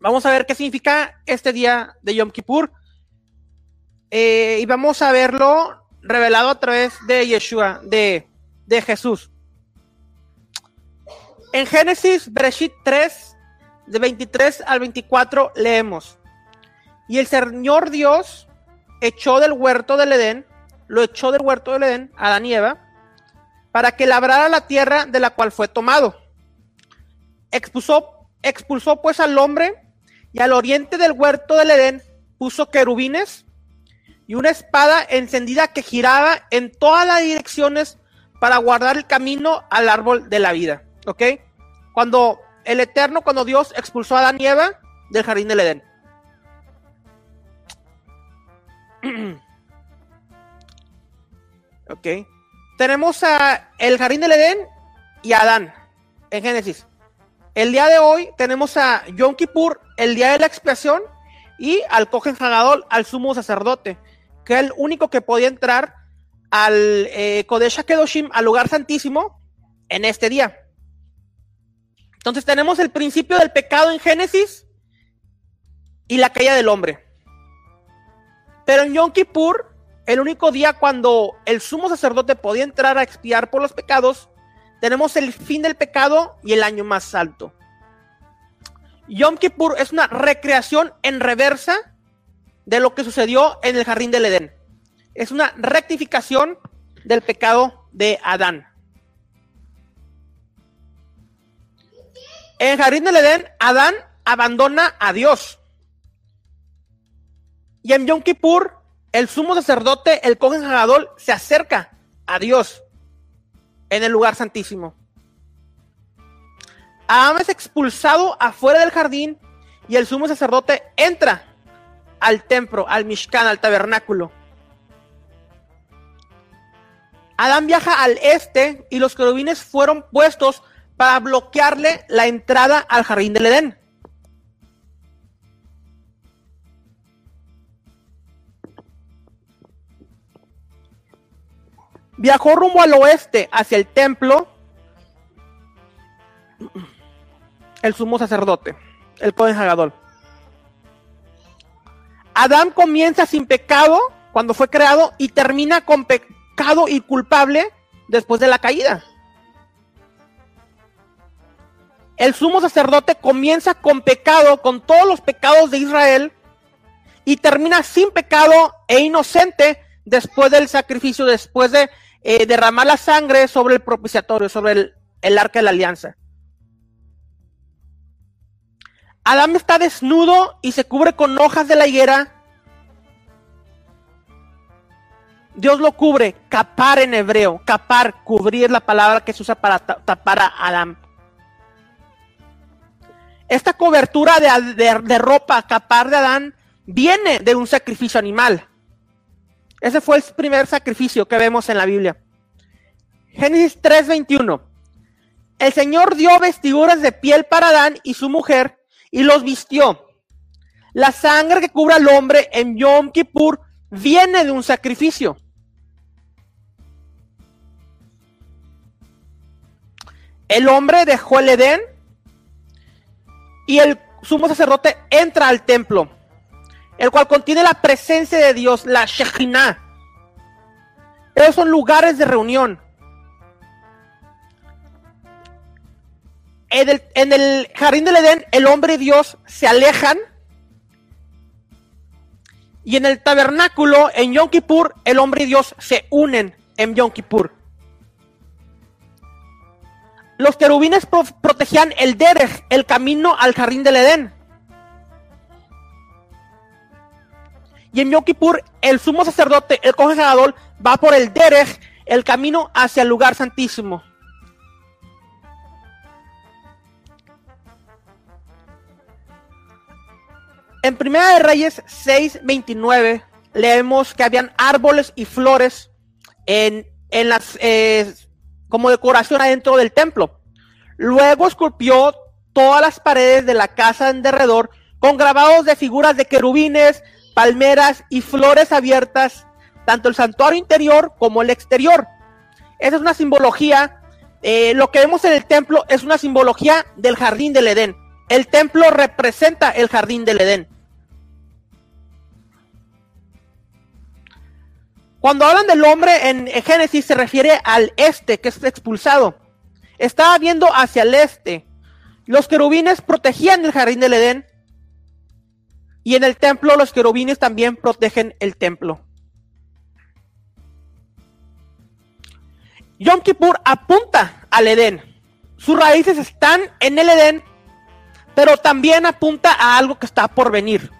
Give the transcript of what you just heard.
vamos a ver qué significa este día de Yom Kippur. Eh, y vamos a verlo revelado a través de Yeshua, de, de Jesús. En Génesis, Bereshit 3, de 23 al 24, leemos. Y el Señor Dios echó del huerto del Edén, lo echó del huerto del Edén, a Adán y Eva, para que labrara la tierra de la cual fue tomado. Expulsó, expulsó pues al hombre y al oriente del huerto del Edén puso querubines y una espada encendida que giraba en todas las direcciones para guardar el camino al árbol de la vida. ¿Ok? Cuando el Eterno, cuando Dios expulsó a y Eva del jardín del Edén. ok. Tenemos a el jardín del Edén y a Adán en Génesis. El día de hoy tenemos a Yom Kippur, el día de la expiación, y al Cohen Hagadol, al sumo sacerdote, que es el único que podía entrar al eh, Kodesh Kedoshim, al lugar santísimo, en este día. Entonces tenemos el principio del pecado en Génesis y la caída del hombre. Pero en Yom Kippur, el único día cuando el sumo sacerdote podía entrar a expiar por los pecados, tenemos el fin del pecado y el año más alto. Yom Kippur es una recreación en reversa de lo que sucedió en el jardín del Edén. Es una rectificación del pecado de Adán. En el jardín del Edén, Adán abandona a Dios. Y en Yom Kippur, el sumo sacerdote, el Cohen Hagadol, se acerca a Dios en el lugar santísimo. Adán es expulsado afuera del jardín y el sumo sacerdote entra al templo, al Mishkan, al tabernáculo. Adán viaja al este y los querubines fueron puestos para bloquearle la entrada al jardín del Edén. Viajó rumbo al oeste hacia el templo el sumo sacerdote, el Cohen Hagadol. Adán comienza sin pecado cuando fue creado y termina con pecado y culpable después de la caída. El sumo sacerdote comienza con pecado, con todos los pecados de Israel, y termina sin pecado e inocente después del sacrificio, después de eh, derramar la sangre sobre el propiciatorio, sobre el, el arca de la alianza. Adán está desnudo y se cubre con hojas de la higuera. Dios lo cubre, capar en hebreo, capar, cubrir la palabra que se usa para tapar a Adán. Esta cobertura de, de, ropa, capar de Adán, viene de un sacrificio animal. Ese fue el primer sacrificio que vemos en la Biblia. Génesis 3:21. El Señor dio vestiduras de piel para Adán y su mujer y los vistió. La sangre que cubre al hombre en Yom Kippur viene de un sacrificio. El hombre dejó el Edén y el sumo sacerdote entra al templo, el cual contiene la presencia de Dios, la Shekhinah. Esos son lugares de reunión. En el, jardín del Edén, el hombre y Dios se alejan. Y en el tabernáculo, en Yom Kippur, el hombre y Dios se unen en Yom Kippur. Los querubines pro protegían el Derech, el camino al jardín del Edén. Y en Yom Kippur, el sumo sacerdote, el congelador, va por el Derech, el camino hacia el lugar santísimo. En Primera de Reyes 6:29 leemos que habían árboles y flores en, en las eh, como decoración adentro del templo. Luego esculpió todas las paredes de la casa en derredor con grabados de figuras de querubines, palmeras y flores abiertas, tanto el santuario interior como el exterior. Esa es una simbología, eh, lo que vemos en el templo es una simbología del jardín del Edén, el templo representa el jardín del Edén. Cuando hablan del hombre en Génesis se refiere al este, que es expulsado. Estaba viendo hacia el este. Los querubines protegían el jardín del Edén. Y en el templo los querubines también protegen el templo. Yom Kippur apunta al Edén. Sus raíces están en el Edén, pero también apunta a algo que está por venir.